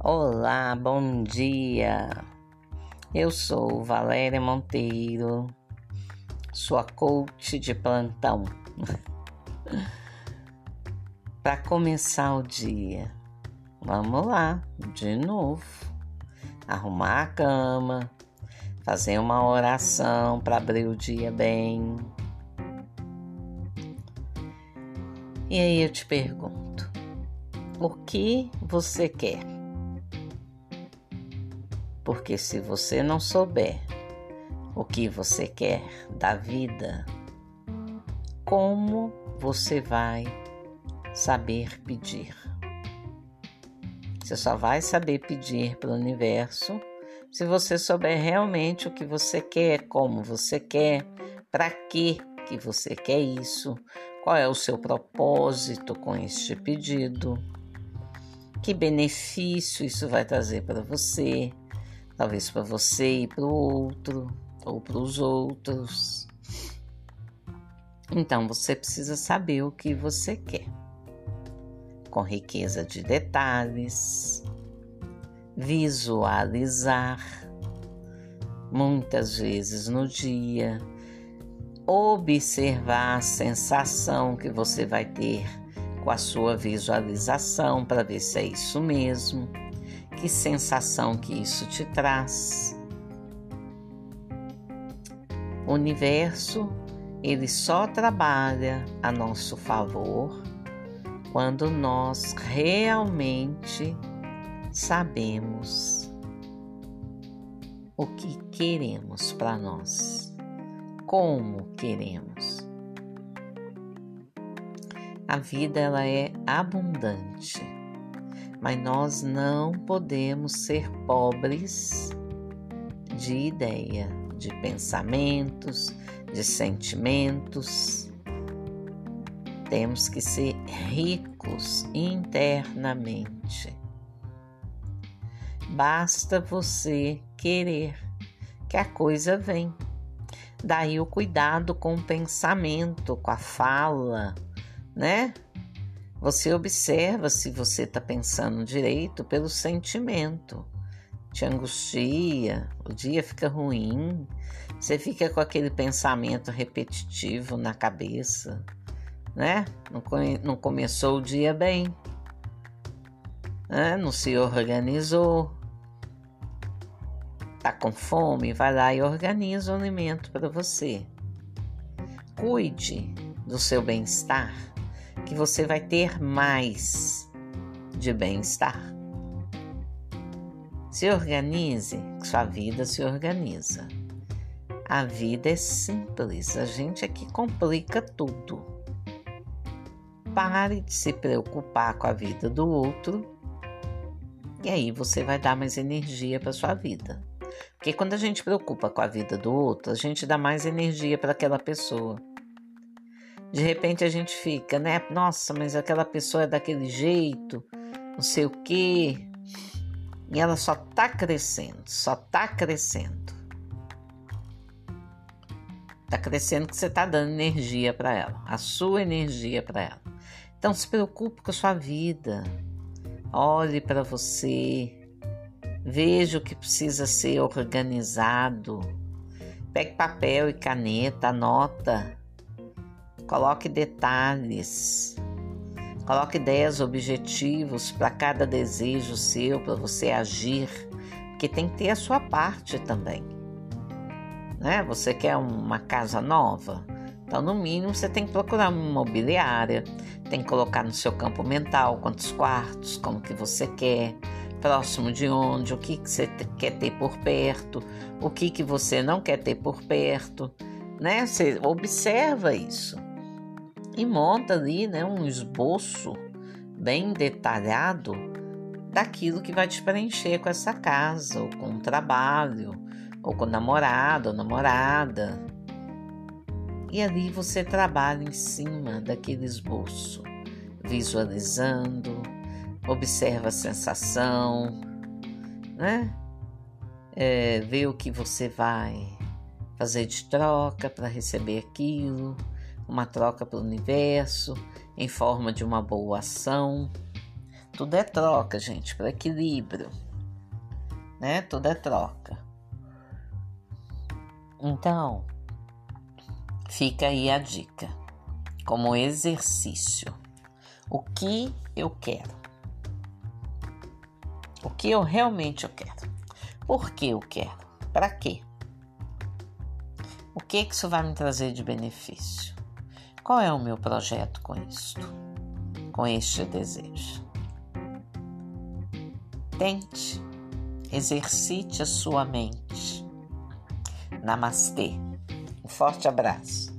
Olá, bom dia. Eu sou Valéria Monteiro, sua coach de plantão. Para começar o dia, vamos lá, de novo. Arrumar a cama, fazer uma oração para abrir o dia bem. E aí eu te pergunto: o que você quer? Porque se você não souber o que você quer da vida, como você vai saber pedir? Você só vai saber pedir para o universo se você souber realmente o que você quer, como você quer, para que que você quer isso, qual é o seu propósito com este pedido, que benefício isso vai trazer para você, talvez para você e para o outro ou para os outros. Então você precisa saber o que você quer, com riqueza de detalhes, visualizar. Muitas vezes no dia, observar a sensação que você vai ter com a sua visualização para ver se é isso mesmo que sensação que isso te traz. O universo, ele só trabalha a nosso favor quando nós realmente sabemos o que queremos para nós, como queremos. A vida ela é abundante mas nós não podemos ser pobres de ideia, de pensamentos, de sentimentos. Temos que ser ricos internamente. Basta você querer que a coisa vem. Daí o cuidado com o pensamento, com a fala, né? Você observa se você está pensando direito pelo sentimento. Te angustia, o dia fica ruim, você fica com aquele pensamento repetitivo na cabeça, né? Não, não começou o dia bem, né? não se organizou, tá com fome, vai lá e organiza o alimento para você. Cuide do seu bem-estar que você vai ter mais de bem-estar. Se organize, sua vida se organiza. A vida é simples, a gente aqui complica tudo. Pare de se preocupar com a vida do outro e aí você vai dar mais energia para sua vida. Porque quando a gente preocupa com a vida do outro, a gente dá mais energia para aquela pessoa. De repente a gente fica, né? Nossa, mas aquela pessoa é daquele jeito, não sei o quê. E ela só tá crescendo, só tá crescendo. Tá crescendo que você tá dando energia para ela, a sua energia para ela. Então se preocupe com a sua vida. Olhe para você. Veja o que precisa ser organizado. Pegue papel e caneta, anota Coloque detalhes. Coloque ideias, objetivos para cada desejo seu, para você agir, porque tem que ter a sua parte também. Né? Você quer uma casa nova? Então, no mínimo, você tem que procurar uma imobiliária, tem que colocar no seu campo mental quantos quartos, como que você quer, próximo de onde, o que, que você quer ter por perto, o que, que você não quer ter por perto, né? Você observa isso e monta ali né, um esboço bem detalhado daquilo que vai te preencher com essa casa, ou com o trabalho, ou com o namorado ou namorada. E ali você trabalha em cima daquele esboço, visualizando, observa a sensação, né? É, vê o que você vai fazer de troca para receber aquilo uma troca para o universo em forma de uma boa ação. Tudo é troca, gente, para equilíbrio, né? Tudo é troca. Então, fica aí a dica, como exercício. O que eu quero? O que eu realmente eu quero? Por que eu quero? Para quê? O que, que isso vai me trazer de benefício? Qual é o meu projeto com isto? Com este desejo? Tente, exercite a sua mente. Namastê. Um forte abraço.